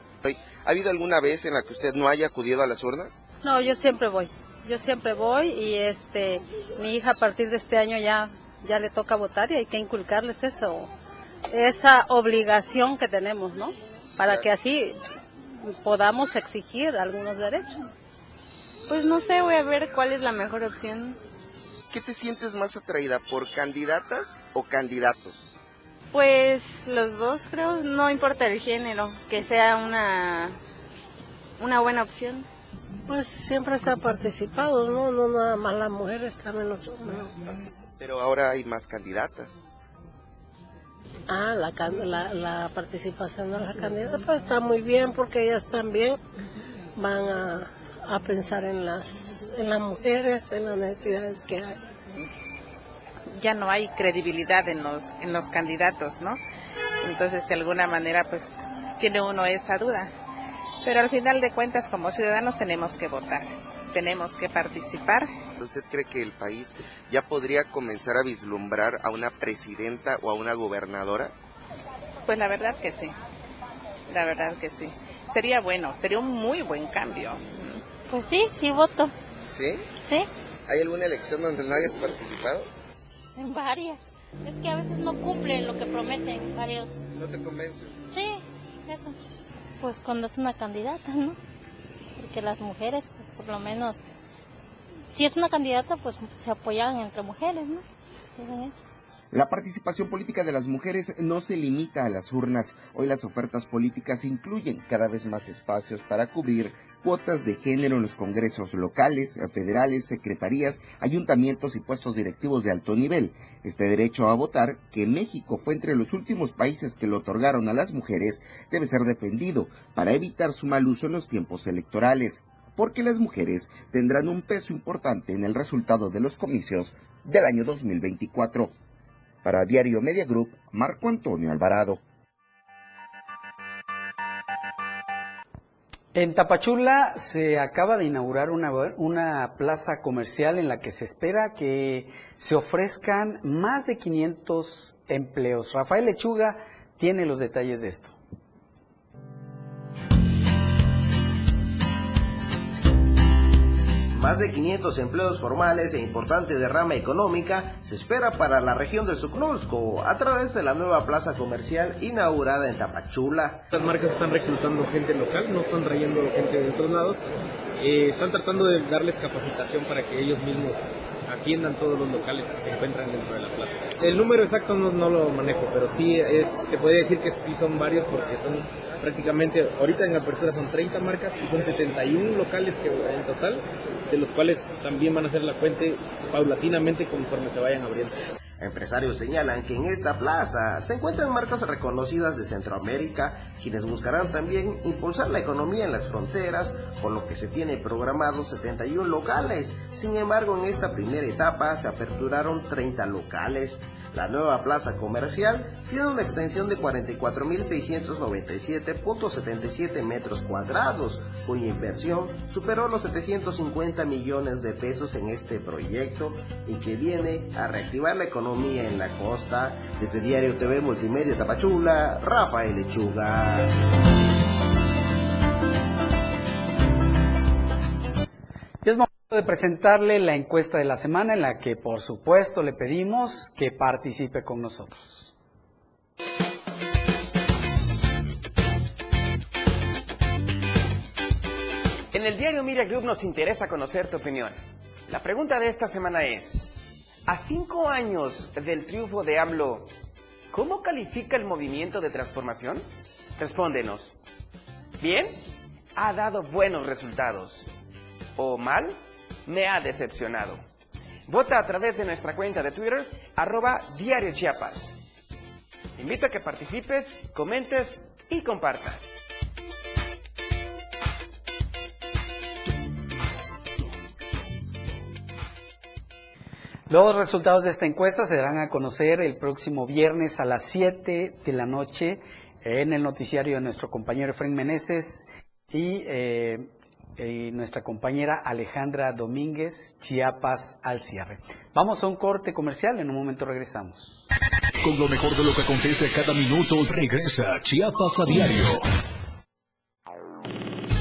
¿Ha habido alguna vez en la que usted no haya acudido a las urnas? No, yo siempre voy. Yo siempre voy y este mi hija a partir de este año ya ya le toca votar y hay que inculcarles eso, esa obligación que tenemos, ¿no? Para que así podamos exigir algunos derechos. Pues no sé, voy a ver cuál es la mejor opción. ¿Qué te sientes más atraída, por candidatas o candidatos? Pues los dos creo, no importa el género, que sea una, una buena opción. Pues siempre se ha participado, ¿no? No nada más las mujeres, también los hombres. Pero ahora hay más candidatas. Ah, la, la, la participación de las candidatas pues está muy bien porque ellas también van a a pensar en las, en las mujeres, en las necesidades que hay. Ya no hay credibilidad en los, en los candidatos, ¿no? Entonces, de alguna manera, pues, tiene uno esa duda. Pero al final de cuentas, como ciudadanos, tenemos que votar, tenemos que participar. ¿Usted cree que el país ya podría comenzar a vislumbrar a una presidenta o a una gobernadora? Pues la verdad que sí, la verdad que sí. Sería bueno, sería un muy buen cambio. Pues sí, sí voto. ¿Sí? Sí. ¿Hay alguna elección donde no hayas participado? En varias. Es que a veces no cumplen lo que prometen varios. ¿No te convencen? Sí, eso. Pues cuando es una candidata, ¿no? Porque las mujeres, pues, por lo menos, si es una candidata, pues se apoyan entre mujeres, ¿no? Dicen eso. La participación política de las mujeres no se limita a las urnas. Hoy las ofertas políticas incluyen cada vez más espacios para cubrir cuotas de género en los congresos locales, federales, secretarías, ayuntamientos y puestos directivos de alto nivel. Este derecho a votar, que México fue entre los últimos países que lo otorgaron a las mujeres, debe ser defendido para evitar su mal uso en los tiempos electorales, porque las mujeres tendrán un peso importante en el resultado de los comicios del año 2024. Para Diario Media Group, Marco Antonio Alvarado. En Tapachula se acaba de inaugurar una, una, plaza comercial en la que se espera que se ofrezcan más de 500 empleos. Rafael Lechuga tiene los detalles de esto. Más de 500 empleos formales e importante derrama económica se espera para la región del Sucnusco a través de la nueva plaza comercial inaugurada en Tapachula. Las marcas están reclutando gente local, no están trayendo gente de otros lados. Eh, están tratando de darles capacitación para que ellos mismos atiendan todos los locales que se encuentran dentro de la plaza. El número exacto no, no lo manejo, pero sí es, te podría decir que sí son varios porque son prácticamente, ahorita en apertura son 30 marcas y son 71 locales que en total, de los cuales también van a ser la fuente paulatinamente conforme se vayan abriendo. Empresarios señalan que en esta plaza se encuentran marcas reconocidas de Centroamérica, quienes buscarán también impulsar la economía en las fronteras, por lo que se tiene programado 71 locales. Sin embargo, en esta primera etapa se aperturaron 30 locales. La nueva plaza comercial tiene una extensión de 44.697.77 metros cuadrados, cuya inversión superó los 750 millones de pesos en este proyecto y que viene a reactivar la economía en la costa. Desde Diario TV Multimedia Tapachula, Rafael Lechuga. De presentarle la encuesta de la semana en la que por supuesto le pedimos que participe con nosotros. En el diario Media Group nos interesa conocer tu opinión. La pregunta de esta semana es, a cinco años del triunfo de AMLO, ¿cómo califica el movimiento de transformación? Respóndenos. ¿Bien? Ha dado buenos resultados. ¿O mal? Me ha decepcionado. Vota a través de nuestra cuenta de Twitter, arroba Diario Chiapas. invito a que participes, comentes y compartas. Los resultados de esta encuesta se darán a conocer el próximo viernes a las 7 de la noche en el noticiario de nuestro compañero Efraín Meneses y eh, y nuestra compañera Alejandra Domínguez, Chiapas al cierre. Vamos a un corte comercial, en un momento regresamos. Con lo mejor de lo que acontece cada minuto, regresa Chiapas a diario.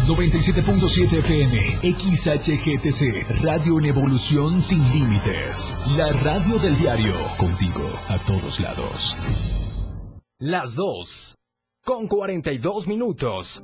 97.7 FM, XHGTC, Radio en Evolución Sin Límites. La radio del diario, contigo a todos lados. Las dos, con 42 minutos.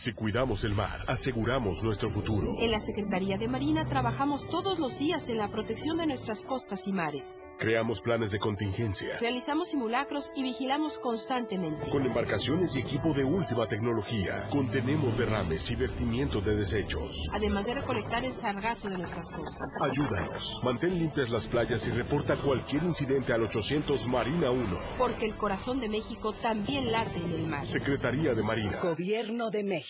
Si cuidamos el mar, aseguramos nuestro futuro. En la Secretaría de Marina trabajamos todos los días en la protección de nuestras costas y mares. Creamos planes de contingencia. Realizamos simulacros y vigilamos constantemente. Con embarcaciones y equipo de última tecnología, contenemos derrames y vertimiento de desechos. Además de recolectar el sargazo de nuestras costas. Ayúdanos. Mantén limpias las playas y reporta cualquier incidente al 800 Marina 1. Porque el corazón de México también late en el mar. Secretaría de Marina. Gobierno de México.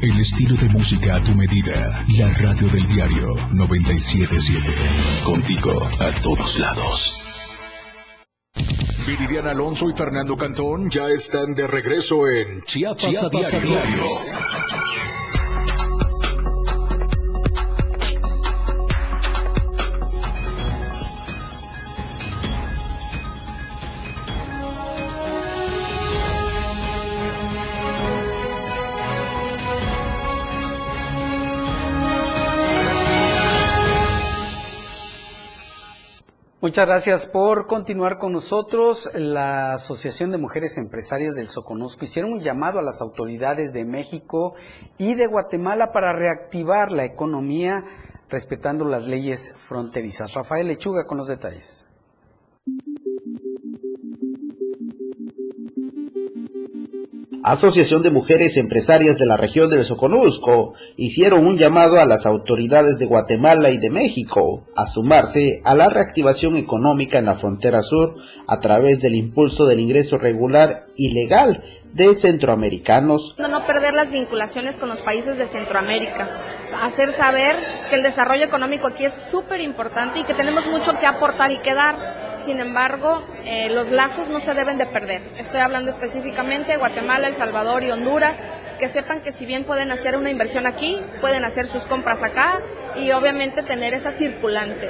El estilo de música a tu medida. La radio del diario 977. Contigo a todos lados. Viridiana Alonso y Fernando Cantón ya están de regreso en Chiapas, a diario. Muchas gracias por continuar con nosotros. La Asociación de Mujeres Empresarias del Soconusco hicieron un llamado a las autoridades de México y de Guatemala para reactivar la economía respetando las leyes fronterizas. Rafael Lechuga con los detalles. Asociación de Mujeres Empresarias de la región del Soconusco hicieron un llamado a las autoridades de Guatemala y de México a sumarse a la reactivación económica en la frontera sur a través del impulso del ingreso regular y legal de centroamericanos. No, perder las vinculaciones con los países de Centroamérica, hacer saber que el desarrollo económico aquí es súper importante y que tenemos mucho que aportar y que dar sin embargo, eh, los lazos no se deben de perder. Estoy hablando específicamente de Guatemala, El Salvador y Honduras, que sepan que si bien pueden hacer una inversión aquí, pueden hacer sus compras acá y obviamente tener esa circulante.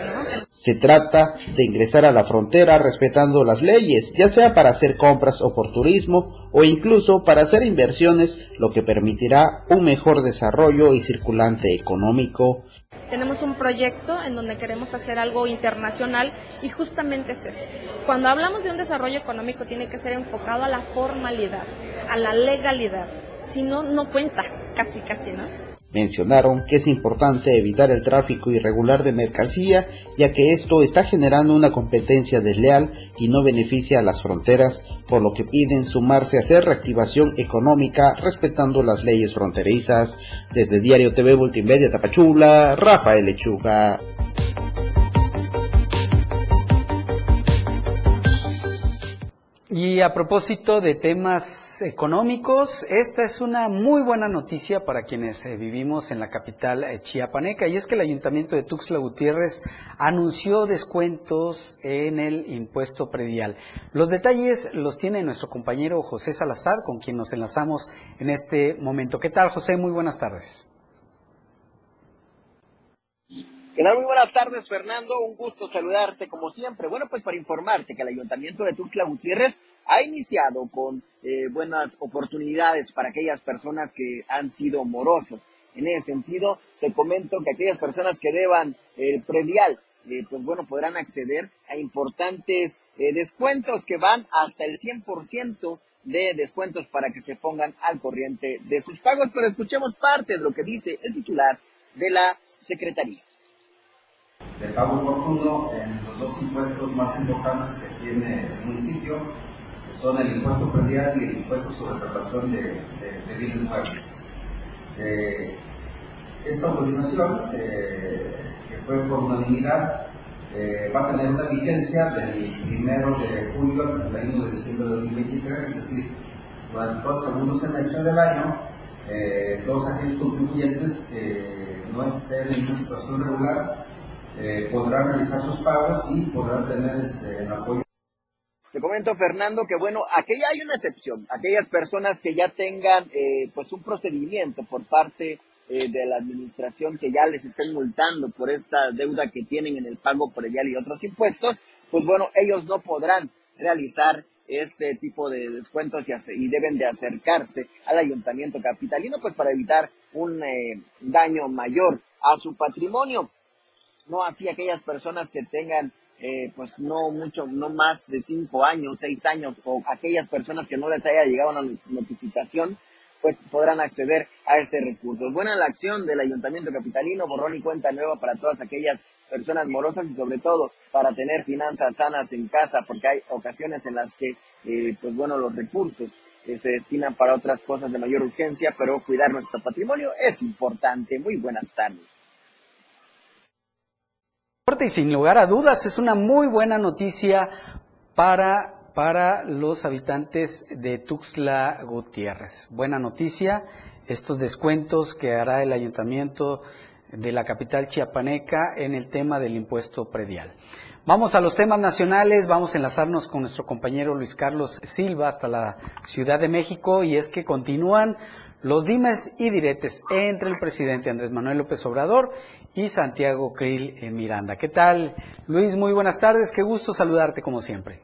Se trata de ingresar a la frontera respetando las leyes, ya sea para hacer compras o por turismo o incluso para hacer inversiones, lo que permitirá un mejor desarrollo y circulante económico tenemos un proyecto en donde queremos hacer algo internacional y justamente es eso. Cuando hablamos de un desarrollo económico tiene que ser enfocado a la formalidad, a la legalidad. Si no, no cuenta, casi, casi, ¿no? Mencionaron que es importante evitar el tráfico irregular de mercancía, ya que esto está generando una competencia desleal y no beneficia a las fronteras, por lo que piden sumarse a hacer reactivación económica respetando las leyes fronterizas. Desde Diario TV Multimedia Tapachula, Rafael Lechuga. Y a propósito de temas económicos, esta es una muy buena noticia para quienes eh, vivimos en la capital eh, chiapaneca y es que el ayuntamiento de Tuxtla Gutiérrez anunció descuentos en el impuesto predial. Los detalles los tiene nuestro compañero José Salazar, con quien nos enlazamos en este momento. ¿Qué tal, José? Muy buenas tardes. ¿Qué Muy buenas tardes, Fernando. Un gusto saludarte como siempre. Bueno, pues para informarte que el Ayuntamiento de Tuxtla Gutiérrez ha iniciado con eh, buenas oportunidades para aquellas personas que han sido morosos. En ese sentido, te comento que aquellas personas que deban el predial, eh, pues bueno, podrán acceder a importantes eh, descuentos que van hasta el 100% de descuentos para que se pongan al corriente de sus pagos. Pero escuchemos parte de lo que dice el titular de la Secretaría de pago oportuno en los dos impuestos más importantes que tiene el municipio, que son el impuesto predial y el impuesto sobre preparación de, de, bienes muebles. Eh, esta autorización, eh, que fue por unanimidad, eh, va a tener una vigencia del 1 de julio al 31 de diciembre de 2023, es decir, durante todo el segundo semestre del año, todos aquellos contribuyentes que no estén en una situación regular eh, podrán realizar sus pagos y podrán tener este, el apoyo. Te comento, Fernando, que bueno, aquí hay una excepción. Aquellas personas que ya tengan eh, pues un procedimiento por parte eh, de la administración que ya les estén multando por esta deuda que tienen en el pago predial y otros impuestos, pues bueno, ellos no podrán realizar este tipo de descuentos y, y deben de acercarse al ayuntamiento capitalino pues para evitar un daño mayor a su patrimonio no así aquellas personas que tengan eh, pues no mucho, no más de cinco años, seis años, o aquellas personas que no les haya llegado una notificación, pues podrán acceder a este recurso. Buena la acción del Ayuntamiento Capitalino, borrón y cuenta nueva para todas aquellas personas morosas y sobre todo para tener finanzas sanas en casa, porque hay ocasiones en las que, eh, pues bueno, los recursos eh, se destinan para otras cosas de mayor urgencia, pero cuidar nuestro patrimonio es importante. Muy buenas tardes. Y sin lugar a dudas es una muy buena noticia para para los habitantes de Tuxtla Gutiérrez. Buena noticia, estos descuentos que hará el ayuntamiento de la capital chiapaneca en el tema del impuesto predial. Vamos a los temas nacionales, vamos a enlazarnos con nuestro compañero Luis Carlos Silva hasta la Ciudad de México y es que continúan los dimes y diretes entre el presidente Andrés Manuel López Obrador y Santiago Krill Miranda. ¿Qué tal? Luis, muy buenas tardes, qué gusto saludarte como siempre.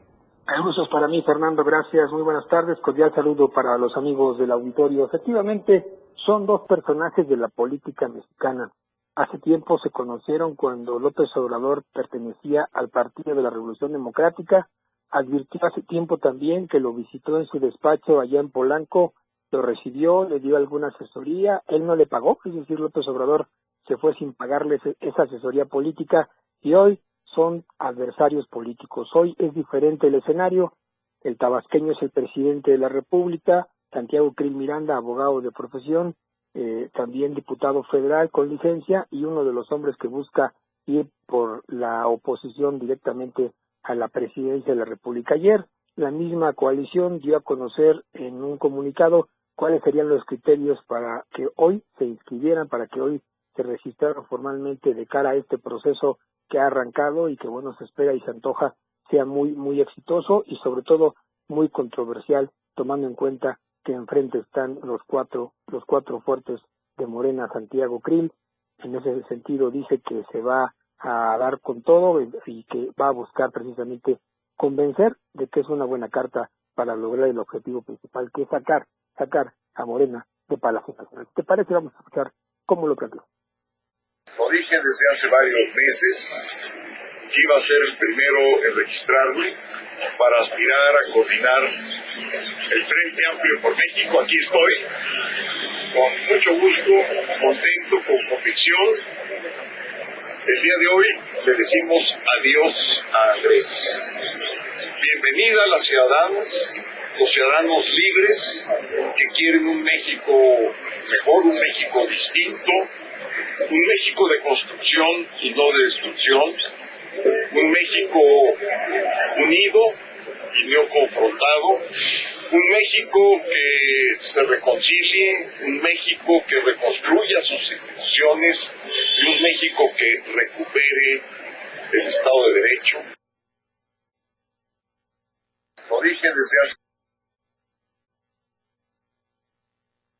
El gusto es para mí, Fernando. Gracias. Muy buenas tardes. Cordial saludo para los amigos del auditorio. Efectivamente, son dos personajes de la política mexicana. Hace tiempo se conocieron cuando López Obrador pertenecía al Partido de la Revolución Democrática. Advirtió hace tiempo también que lo visitó en su despacho allá en Polanco, lo recibió, le dio alguna asesoría, él no le pagó, es decir, López Obrador se fue sin pagarle esa asesoría política y hoy son adversarios políticos. Hoy es diferente el escenario. El tabasqueño es el presidente de la República, Santiago Krill Miranda, abogado de profesión, eh, también diputado federal con licencia y uno de los hombres que busca ir por la oposición directamente a la presidencia de la República. Ayer la misma coalición dio a conocer en un comunicado cuáles serían los criterios para que hoy se inscribieran, para que hoy se registraran formalmente de cara a este proceso que ha arrancado y que bueno se espera y se antoja sea muy muy exitoso y sobre todo muy controversial tomando en cuenta que enfrente están los cuatro los cuatro fuertes de Morena Santiago Krill en ese sentido dice que se va a dar con todo y que va a buscar precisamente convencer de que es una buena carta para lograr el objetivo principal que es sacar sacar a Morena de Palacio Nacional. ¿Te parece? Vamos a escuchar cómo lo planteó. Lo dije desde hace varios meses que iba a ser el primero en registrarme para aspirar a coordinar el Frente Amplio por México. Aquí estoy, con mucho gusto, contento, con convicción. El día de hoy le decimos adiós a Andrés. Bienvenida a las ciudadanas, los ciudadanos libres que quieren un México mejor, un México distinto, un México de construcción y no de destrucción, un México unido y no confrontado, un México que se reconcilie, un México que reconstruya sus instituciones y un México que recupere el Estado de Derecho. Lo dije desde hace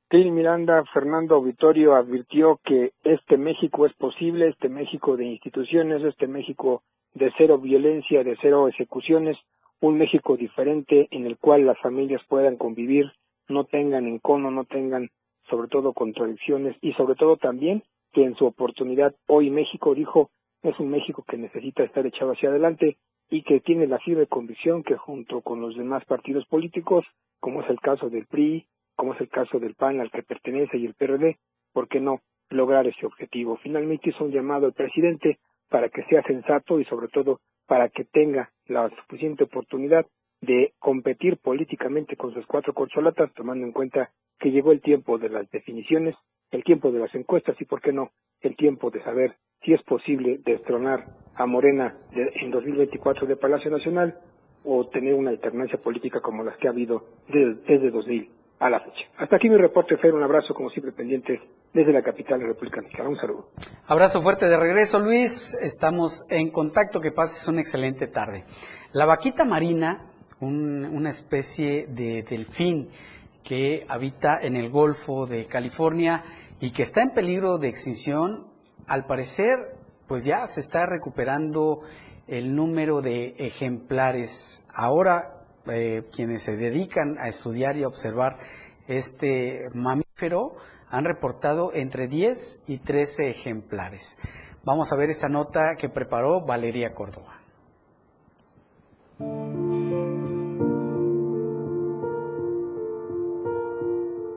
Krill Miranda, Fernando Auditorio advirtió que este México es posible, este México de instituciones, este México de cero violencia, de cero ejecuciones, un México diferente en el cual las familias puedan convivir, no tengan encono, no tengan sobre todo contradicciones y sobre todo también que en su oportunidad hoy México dijo es un México que necesita estar echado hacia adelante y que tiene la firme convicción que junto con los demás partidos políticos, como es el caso del PRI, como es el caso del PAN al que pertenece y el PRD, ¿por qué no lograr ese objetivo? Finalmente hizo un llamado al presidente para que sea sensato y sobre todo para que tenga la suficiente oportunidad de competir políticamente con sus cuatro corcholatas, tomando en cuenta que llegó el tiempo de las definiciones, el tiempo de las encuestas y, por qué no, el tiempo de saber si es posible destronar a Morena en 2024 de Palacio Nacional o tener una alternancia política como las que ha habido desde, desde 2000 a la fecha. Hasta aquí mi reporte, Fer. Un abrazo, como siempre, pendiente desde la capital de la República Mexicana. Un saludo. Abrazo fuerte de regreso, Luis. Estamos en contacto. Que pases una excelente tarde. La vaquita marina, una especie de delfín que habita en el Golfo de California y que está en peligro de extinción, al parecer, pues ya se está recuperando el número de ejemplares. Ahora eh, quienes se dedican a estudiar y observar este mamífero han reportado entre 10 y 13 ejemplares. Vamos a ver esa nota que preparó Valeria Córdoba.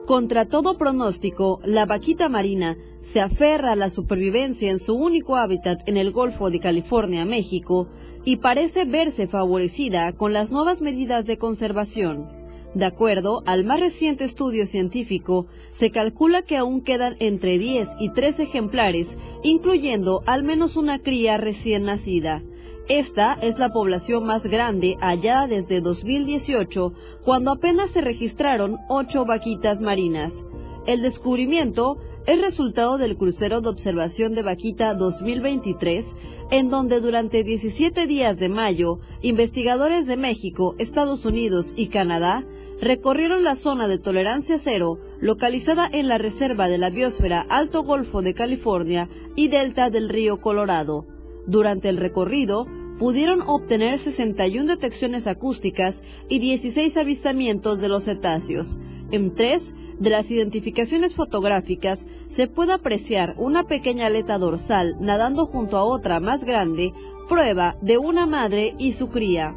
Contra todo pronóstico, la vaquita marina se aferra a la supervivencia en su único hábitat en el Golfo de California, México, y parece verse favorecida con las nuevas medidas de conservación. De acuerdo al más reciente estudio científico, se calcula que aún quedan entre 10 y 13 ejemplares, incluyendo al menos una cría recién nacida. Esta es la población más grande hallada desde 2018, cuando apenas se registraron 8 vaquitas marinas. El descubrimiento es resultado del crucero de observación de vaquita 2023, en donde durante 17 días de mayo, investigadores de México, Estados Unidos y Canadá recorrieron la zona de tolerancia cero localizada en la reserva de la biosfera Alto Golfo de California y delta del río Colorado. Durante el recorrido, pudieron obtener 61 detecciones acústicas y 16 avistamientos de los cetáceos. En tres de las identificaciones fotográficas se puede apreciar una pequeña aleta dorsal nadando junto a otra más grande, prueba de una madre y su cría.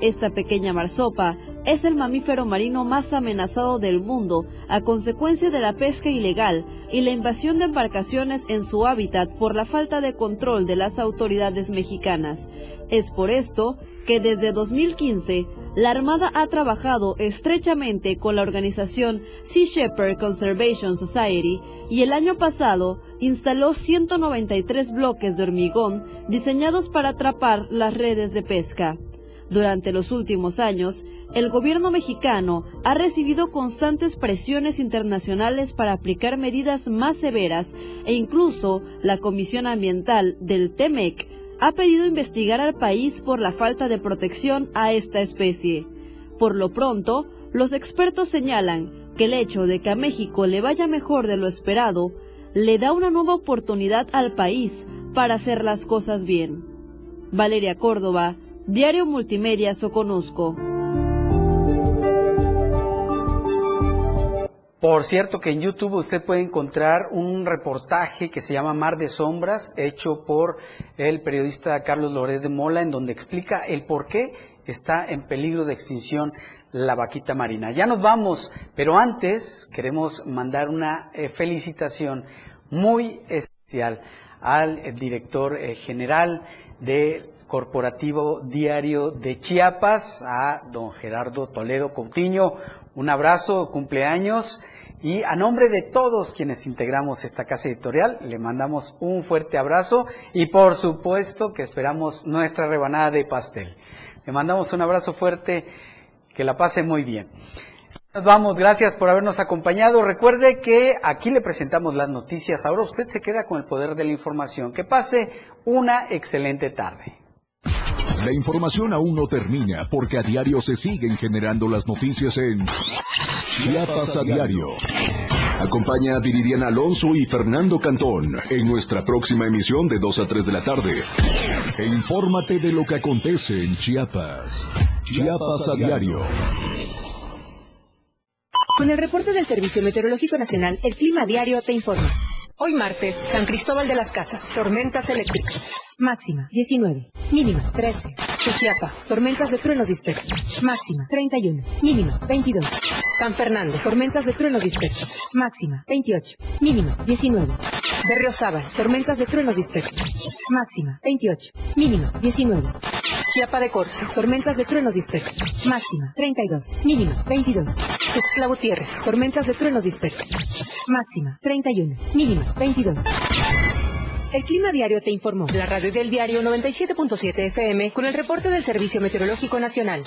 Esta pequeña marsopa es el mamífero marino más amenazado del mundo a consecuencia de la pesca ilegal y la invasión de embarcaciones en su hábitat por la falta de control de las autoridades mexicanas. Es por esto que desde 2015 la Armada ha trabajado estrechamente con la organización Sea Shepherd Conservation Society y el año pasado instaló 193 bloques de hormigón diseñados para atrapar las redes de pesca. Durante los últimos años, el gobierno mexicano ha recibido constantes presiones internacionales para aplicar medidas más severas e incluso la Comisión Ambiental del TEMEC ha pedido investigar al país por la falta de protección a esta especie. Por lo pronto, los expertos señalan que el hecho de que a México le vaya mejor de lo esperado le da una nueva oportunidad al país para hacer las cosas bien. Valeria Córdoba, Diario Multimedia Soconusco. Por cierto que en YouTube usted puede encontrar un reportaje que se llama Mar de Sombras, hecho por el periodista Carlos Loret de Mola, en donde explica el por qué está en peligro de extinción la vaquita marina. Ya nos vamos, pero antes queremos mandar una eh, felicitación muy especial al director eh, general de Corporativo Diario de Chiapas, a don Gerardo Toledo Coutinho. Un abrazo, cumpleaños. Y a nombre de todos quienes integramos esta casa editorial, le mandamos un fuerte abrazo y por supuesto que esperamos nuestra rebanada de pastel. Le mandamos un abrazo fuerte, que la pase muy bien. Nos vamos, gracias por habernos acompañado. Recuerde que aquí le presentamos las noticias. Ahora usted se queda con el poder de la información. Que pase una excelente tarde. La información aún no termina porque a diario se siguen generando las noticias en Chiapas a diario. Acompaña a Viridiana Alonso y Fernando Cantón en nuestra próxima emisión de 2 a 3 de la tarde. E infórmate de lo que acontece en Chiapas. Chiapas a diario. Con el reporte del Servicio Meteorológico Nacional, el Clima Diario te informa. Hoy martes, San Cristóbal de las Casas, tormentas eléctricas. Máxima 19, mínima 13. Suchiapa, tormentas de truenos dispersos. Máxima 31, mínima 22. San Fernando, tormentas de truenos dispersos. Máxima 28, mínima 19. Berriozábal, tormentas de truenos dispersos. Máxima 28, mínima 19. Chiapa de Corzo, tormentas de truenos dispersos. Máxima 32, mínima 22. Tuxtla Gutiérrez, tormentas de truenos dispersos. Máxima 31, mínima 22. El Clima Diario te informó. La radio del diario 97.7 FM con el reporte del Servicio Meteorológico Nacional.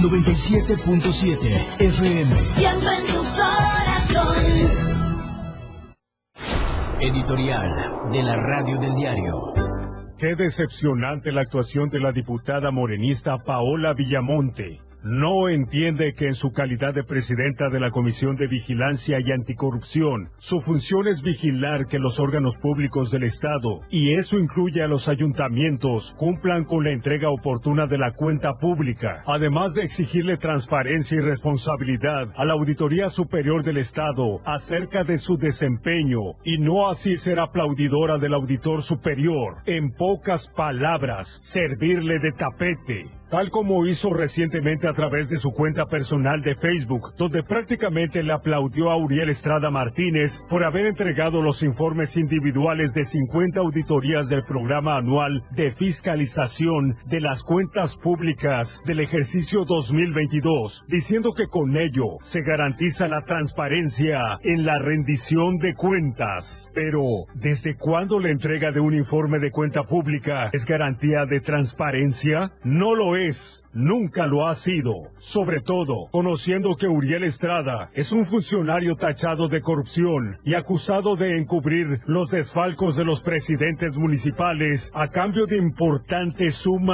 97.7 FM. Siempre en tu corazón. Editorial de la Radio del Diario. Qué decepcionante la actuación de la diputada morenista Paola Villamonte. No entiende que en su calidad de presidenta de la Comisión de Vigilancia y Anticorrupción, su función es vigilar que los órganos públicos del Estado, y eso incluye a los ayuntamientos, cumplan con la entrega oportuna de la cuenta pública, además de exigirle transparencia y responsabilidad a la Auditoría Superior del Estado acerca de su desempeño, y no así ser aplaudidora del auditor superior. En pocas palabras, servirle de tapete. Tal como hizo recientemente a través de su cuenta personal de Facebook, donde prácticamente le aplaudió a Uriel Estrada Martínez por haber entregado los informes individuales de 50 auditorías del programa anual de fiscalización de las cuentas públicas del ejercicio 2022, diciendo que con ello se garantiza la transparencia en la rendición de cuentas. Pero, ¿desde cuándo la entrega de un informe de cuenta pública es garantía de transparencia? No lo nunca lo ha sido. Sobre todo, conociendo que Uriel Estrada es un funcionario tachado de corrupción y acusado de encubrir los desfalcos de los presidentes municipales a cambio de importantes sumas